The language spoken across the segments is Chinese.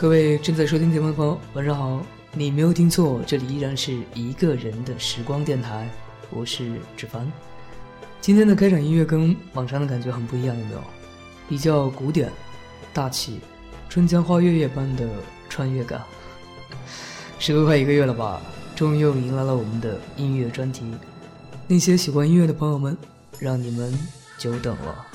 各位正在收听节目的朋友，晚上好！你没有听错，这里依然是一个人的时光电台，我是芷凡。今天的开场音乐跟往常的感觉很不一样，有没有？比较古典、大气、春江花月夜般的穿越感。时隔快一个月了吧，终于又迎来了我们的音乐专题。那些喜欢音乐的朋友们，让你们久等了。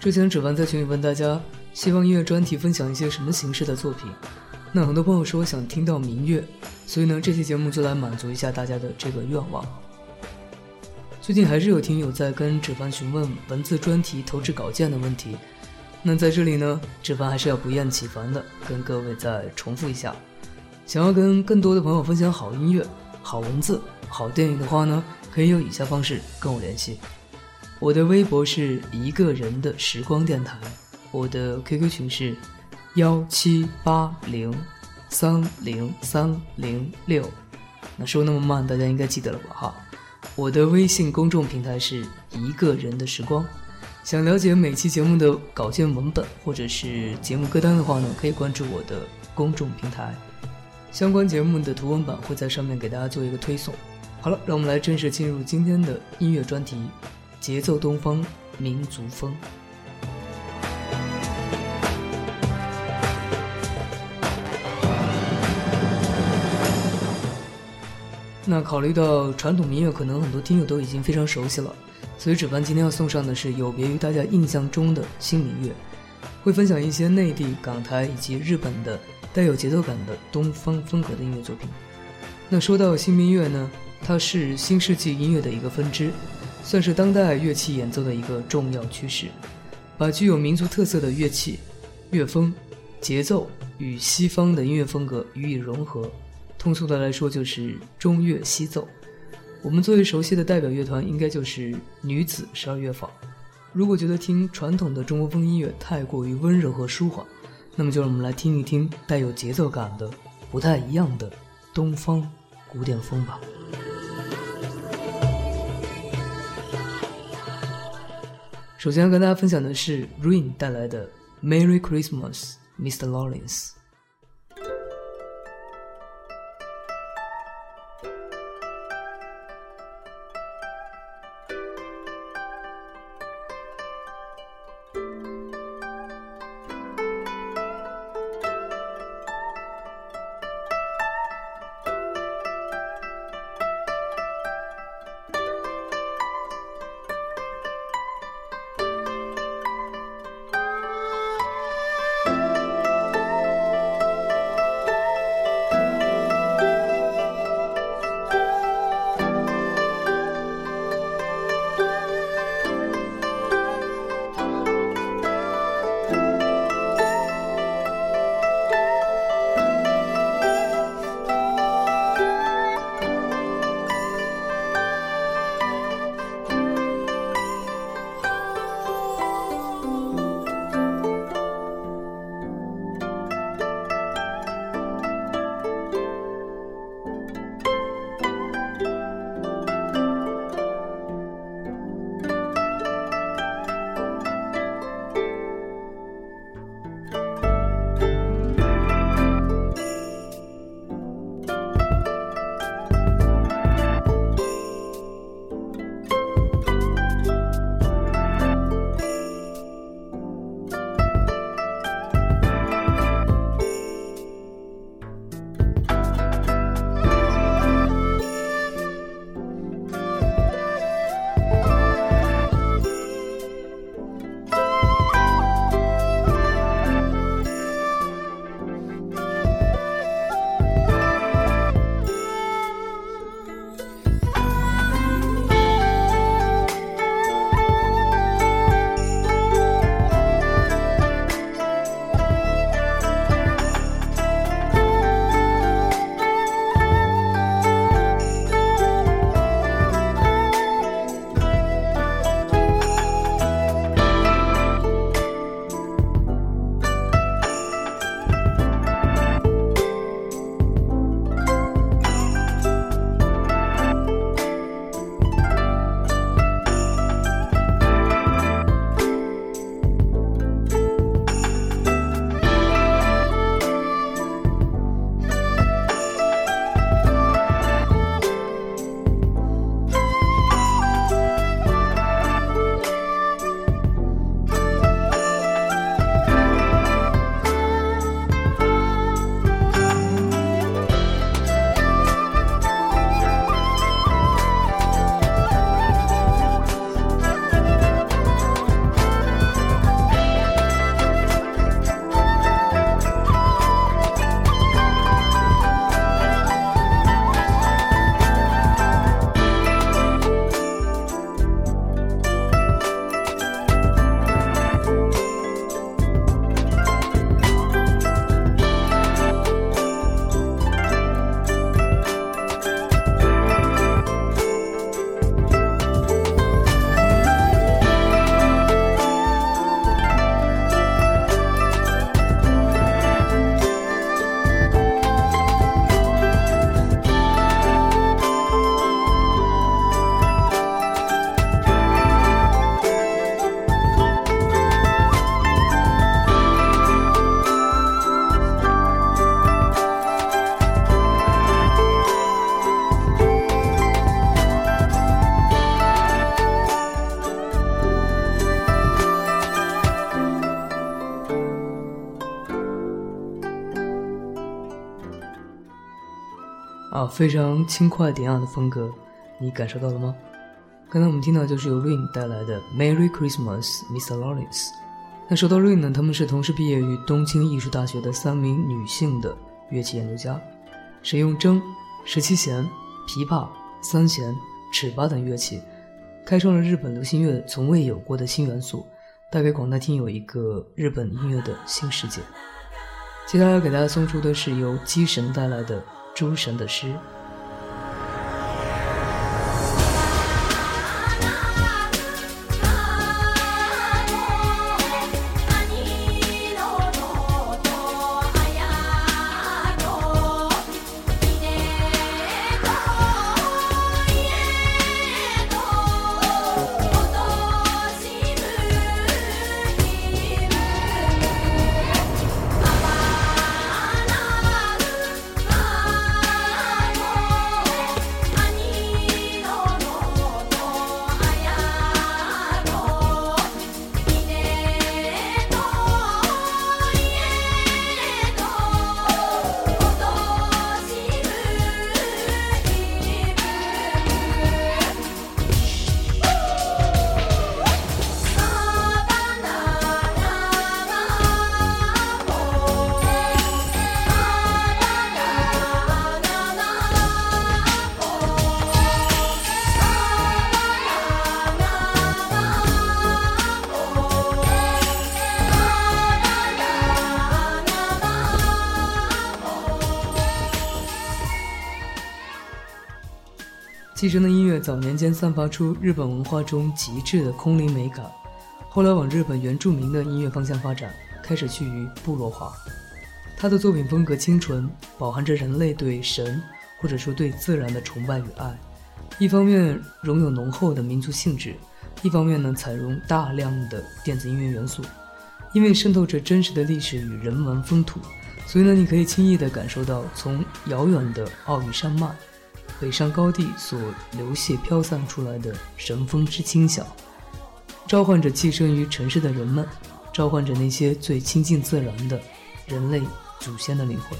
之前指凡在群里问大家，希望音乐专题分享一些什么形式的作品。那很多朋友说想听到民乐，所以呢，这期节目就来满足一下大家的这个愿望。最近还是有听友在跟指凡询问文字专题投掷稿件的问题。那在这里呢，指凡还是要不厌其烦的跟各位再重复一下：想要跟更多的朋友分享好音乐、好文字、好电影的话呢，可以用以下方式跟我联系。我的微博是一个人的时光电台，我的 QQ 群是幺七八零三零三零六。那说那么慢，大家应该记得了吧？哈，我的微信公众平台是一个人的时光。想了解每期节目的稿件文本或者是节目歌单的话呢，可以关注我的公众平台，相关节目的图文版会在上面给大家做一个推送。好了，让我们来正式进入今天的音乐专题。节奏东方民族风。那考虑到传统民乐，可能很多听友都已经非常熟悉了，所以指凡今天要送上的是有别于大家印象中的新民乐，会分享一些内地、港台以及日本的带有节奏感的东方风格的音乐作品。那说到新民乐呢，它是新世纪音乐的一个分支。算是当代乐器演奏的一个重要趋势，把具有民族特色的乐器、乐风、节奏与西方的音乐风格予以融合。通俗的来说，就是中乐西奏。我们最为熟悉的代表乐团，应该就是女子十二乐坊。如果觉得听传统的中国风音乐太过于温柔和舒缓，那么就让我们来听一听带有节奏感的、不太一样的东方古典风吧。首先要跟大家分享的是 Rain 带来的 Merry Christmas, Mr. Lawrence。非常轻快典雅的风格，你感受到了吗？刚才我们听到就是由 Rain 带来的《Merry Christmas, Mr. Lawrence》。那说到 Rain 呢，他们是同时毕业于东京艺术大学的三名女性的乐器研究家，使用筝、十七弦、琵琶、三弦、尺八等乐器，开创了日本流行乐从未有过的新元素，带给广大听友一个日本音乐的新世界。接下来要给大家送出的是由机神带来的。诸神的诗。继承的音乐早年间散发出日本文化中极致的空灵美感，后来往日本原住民的音乐方向发展，开始趋于部落化。他的作品风格清纯，饱含着人类对神或者说对自然的崇拜与爱。一方面融有浓厚的民族性质，一方面呢采用大量的电子音乐元素。因为渗透着真实的历史与人文风土，所以呢你可以轻易地感受到从遥远的奥羽山脉、北上高地所流泻飘散出来的神风之轻响，召唤着寄生于城市的人们，召唤着那些最亲近自然的人类。祖先的灵魂。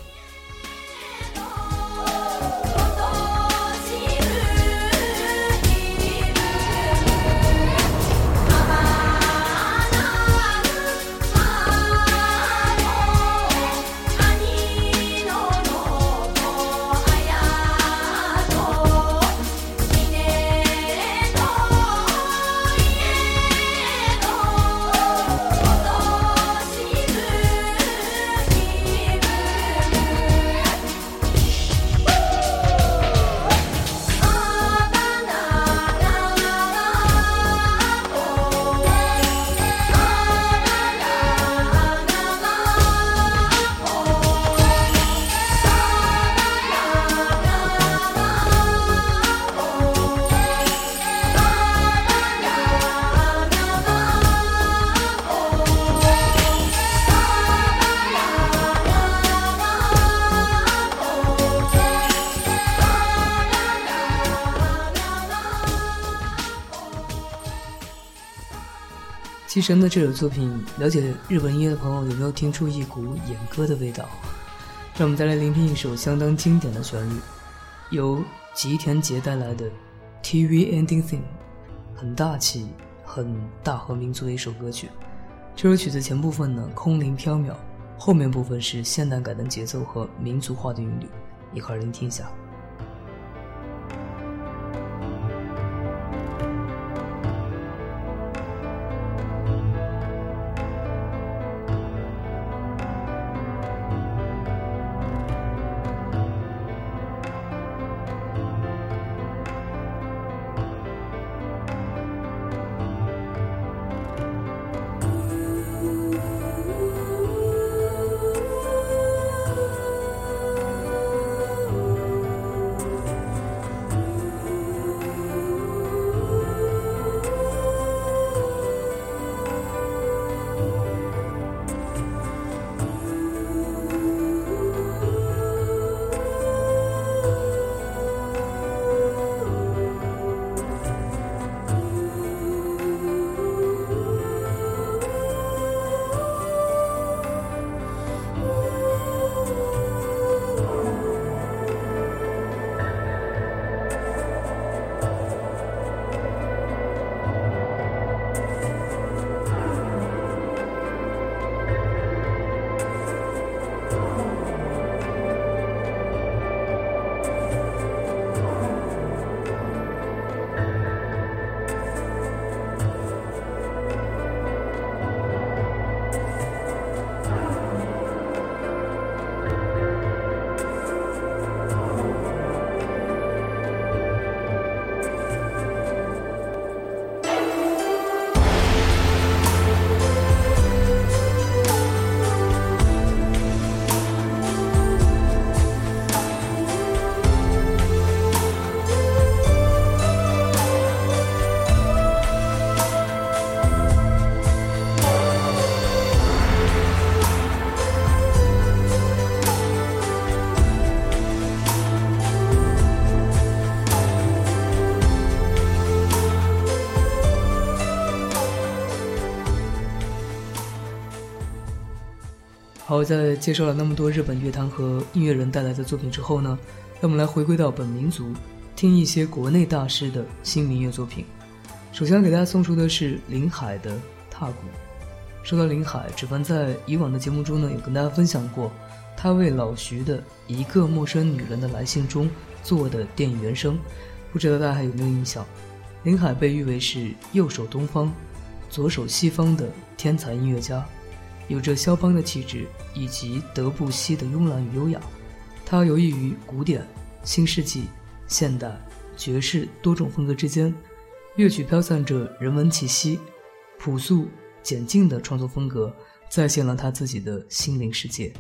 其神的这首作品，了解日本音乐的朋友有没有听出一股演歌的味道？让我们再来聆听一首相当经典的旋律，由吉田杰带来的《TV Ending Theme》，很大气、很大和民族的一首歌曲。这首曲子前部分呢空灵飘渺，后面部分是现代感的节奏和民族化的韵律，一块儿聆听一下。好，在介绍了那么多日本乐坛和音乐人带来的作品之后呢，让我们来回归到本民族，听一些国内大师的新民乐作品。首先给大家送出的是林海的《踏鼓》。说到林海，芷凡在以往的节目中呢，有跟大家分享过他为老徐的一个陌生女人的来信中做的电影原声，不知道大家还有没有印象？林海被誉为是右手东方，左手西方的天才音乐家。有着肖邦的气质以及德布西的慵懒与优雅，他游弋于古典、新世纪、现代、爵士多种风格之间，乐曲飘散着人文气息，朴素简净的创作风格再现了他自己的心灵世界。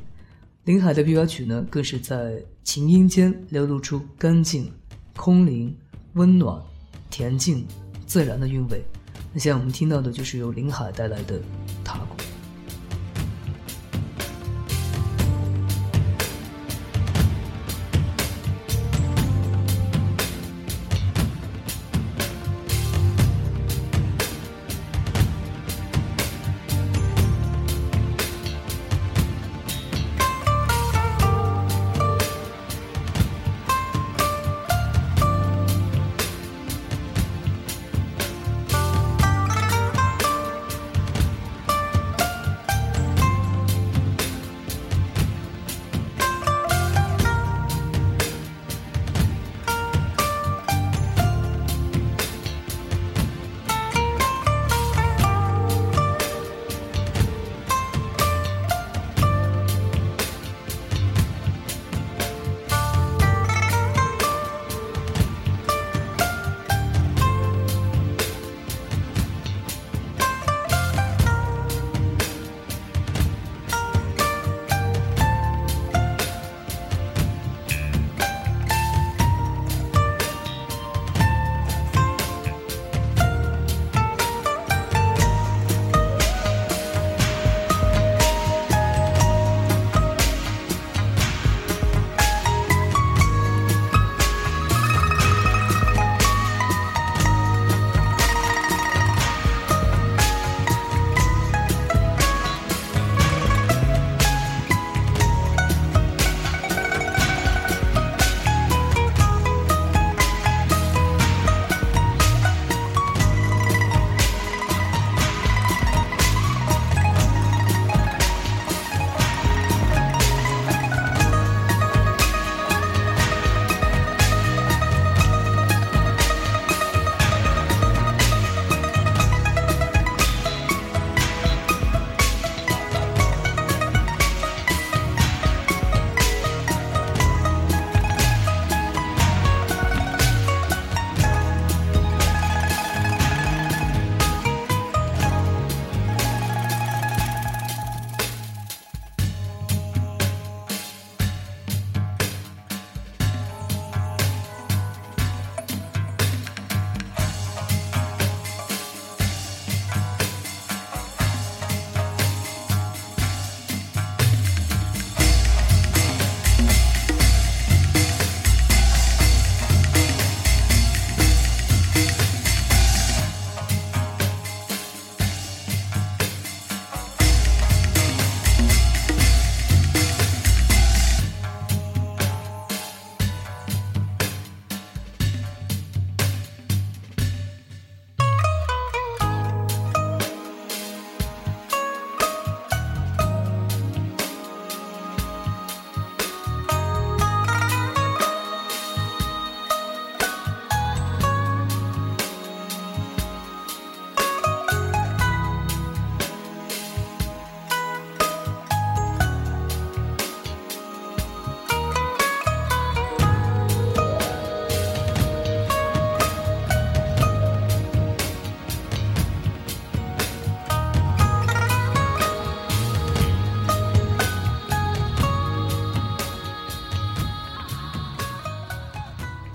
林海的琵琶曲呢，更是在琴音间流露出干净、空灵、温暖、恬静、自然的韵味。那现在我们听到的就是由林海带来的《塔鼓》。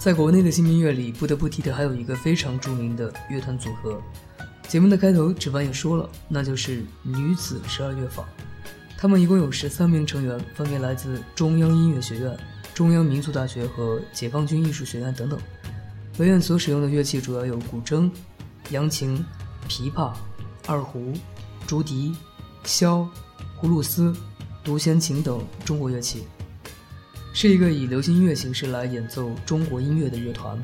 在国内的新民乐里，不得不提的还有一个非常著名的乐团组合。节目的开头，值班也说了，那就是女子十二乐坊。他们一共有十三名成员，分别来自中央音乐学院、中央民族大学和解放军艺术学院等等。本院所使用的乐器主要有古筝、扬琴、琵琶、二胡、竹笛、箫、葫芦丝、独弦琴等中国乐器。是一个以流行音乐形式来演奏中国音乐的乐团，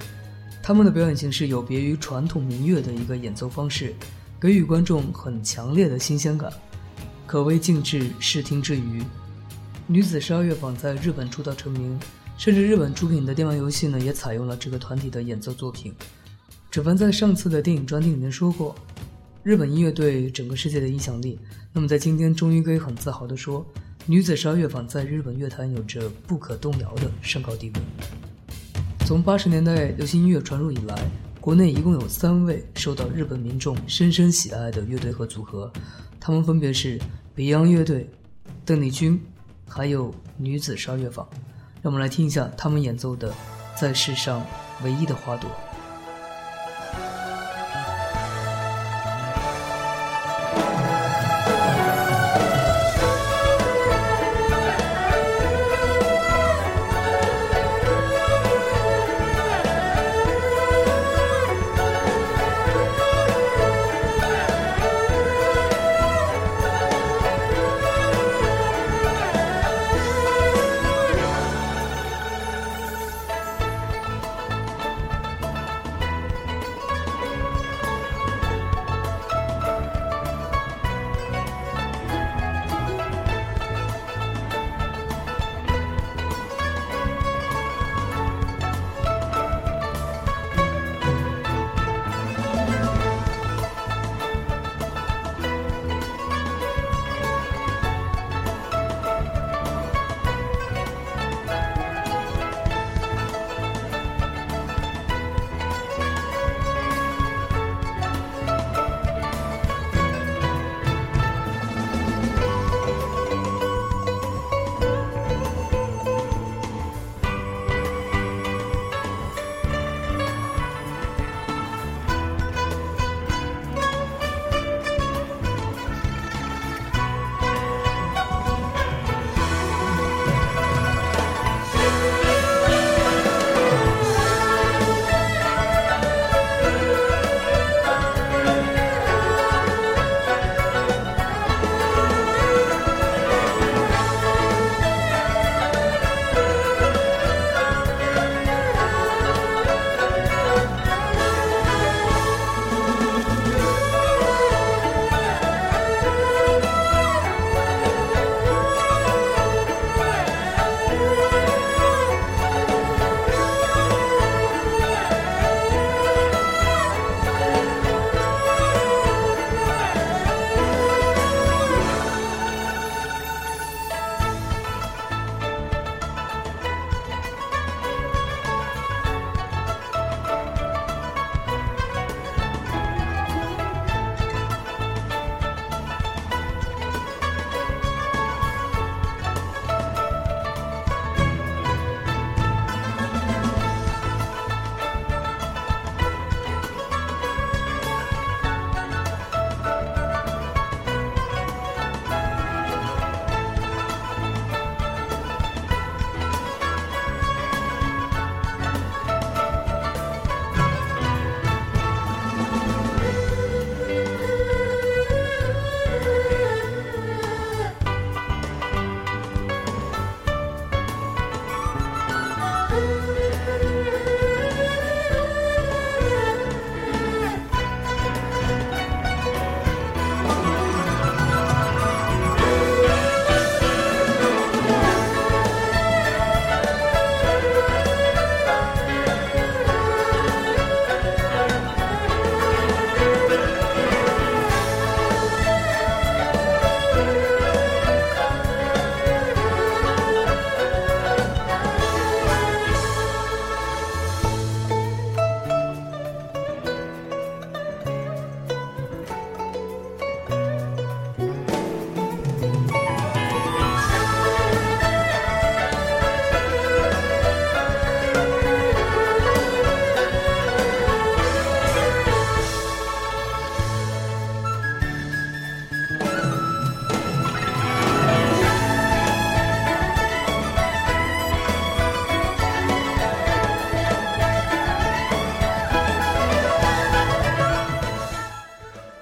他们的表演形式有别于传统民乐的一个演奏方式，给予观众很强烈的新鲜感，可谓尽致视听之娱。女子十二乐坊在日本出道成名，甚至日本出品的电玩游戏呢也采用了这个团体的演奏作品。芷凡在上次的电影专题里面说过，日本音乐对整个世界的影响力，那么在今天终于可以很自豪地说。女子十二乐坊在日本乐坛有着不可动摇的上高地位。从八十年代流行音乐传入以来，国内一共有三位受到日本民众深深喜爱的乐队和组合，他们分别是 Beyond 乐队、邓丽君，还有女子十二乐坊。让我们来听一下他们演奏的《在世上唯一的花朵》。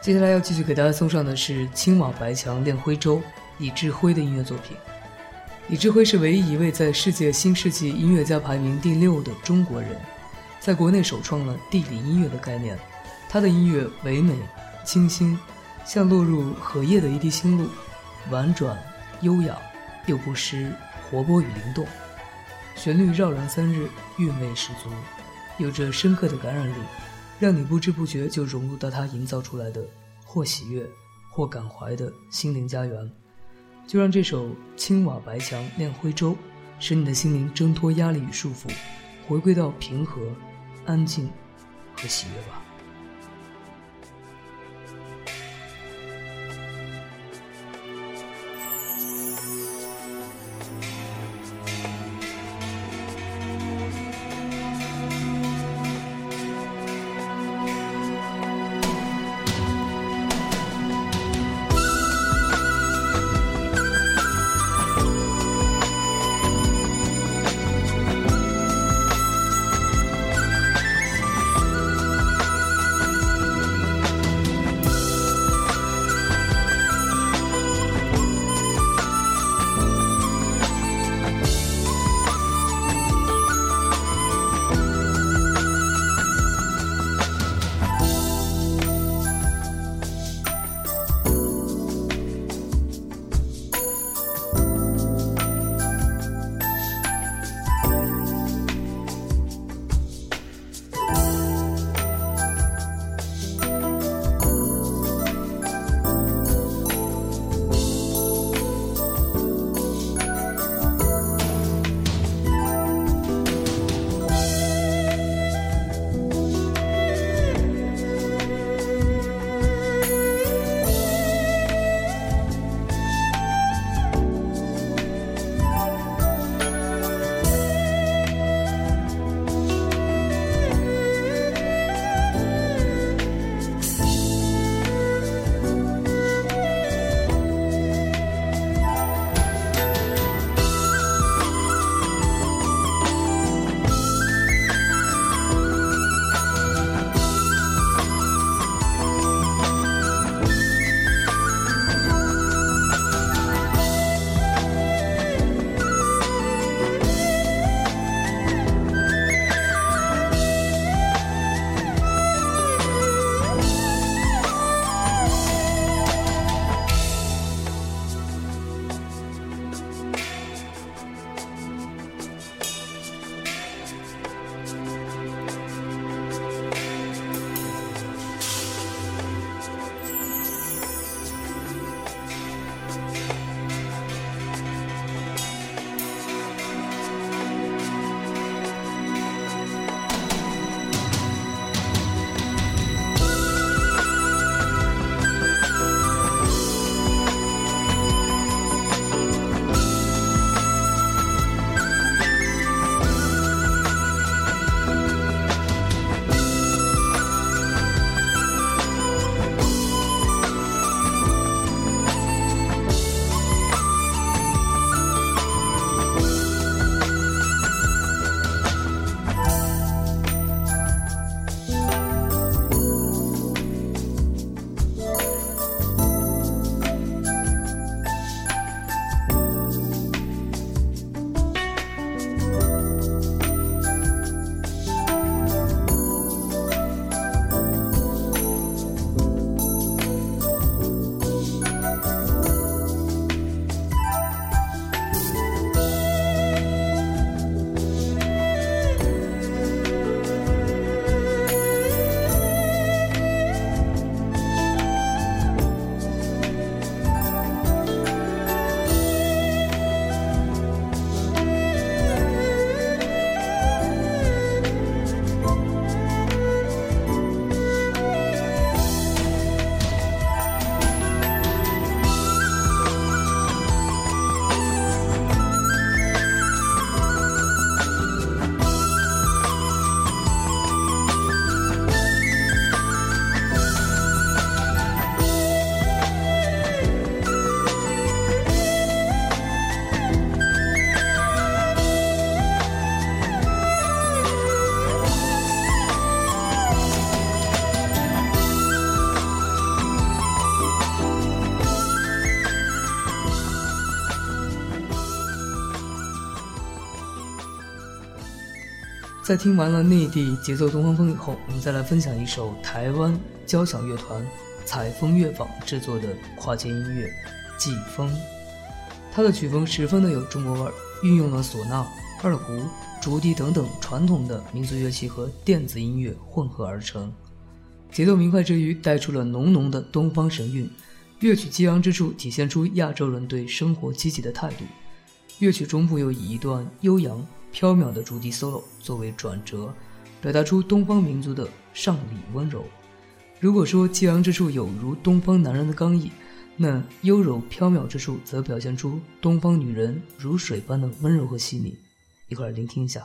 接下来要继续给大家送上的是青瓦白墙恋徽州李志辉的音乐作品。李志辉是唯一一位在世界新世纪音乐家排名第六的中国人，在国内首创了地理音乐的概念。他的音乐唯美、清新，像落入荷叶的一滴星露，婉转、优雅，又不失活泼与灵动。旋律绕然三日，韵味十足，有着深刻的感染力。让你不知不觉就融入到他营造出来的或喜悦或感怀的心灵家园，就让这首《青瓦白墙亮徽州》使你的心灵挣脱压力与束缚，回归到平和、安静和喜悦吧。在听完了内地节奏东方风以后，我们再来分享一首台湾交响乐团采风乐坊制作的跨界音乐《季风》。它的曲风十分的有中国味儿，运用了唢呐、二胡、竹笛等等传统的民族乐器和电子音乐混合而成，节奏明快之余带出了浓浓的东方神韵。乐曲激昂之处体现出亚洲人对生活积极的态度。乐曲中部又以一段悠扬。飘渺的竹笛 solo 作为转折，表达出东方民族的上礼温柔。如果说激昂之处有如东方男人的刚毅，那优柔飘渺之处则表现出东方女人如水般的温柔和细腻。一块儿聆听一下。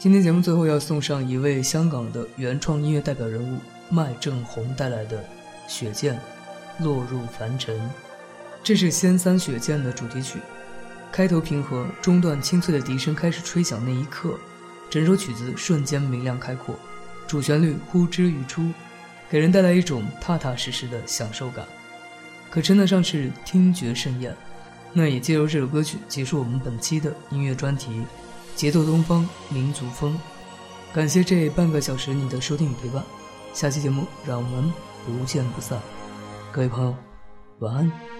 今天节目最后要送上一位香港的原创音乐代表人物麦正红带来的《雪见》，落入凡尘。这是《仙三雪见》的主题曲，开头平和，中段清脆的笛声开始吹响那一刻，整首曲子瞬间明亮开阔，主旋律呼之欲出，给人带来一种踏踏实实的享受感，可称得上是听觉盛宴。那也借由这首歌曲结束我们本期的音乐专题。节奏东方，民族风。感谢这半个小时你的收听与陪伴，下期节目让我们不见不散。各位朋友，晚安。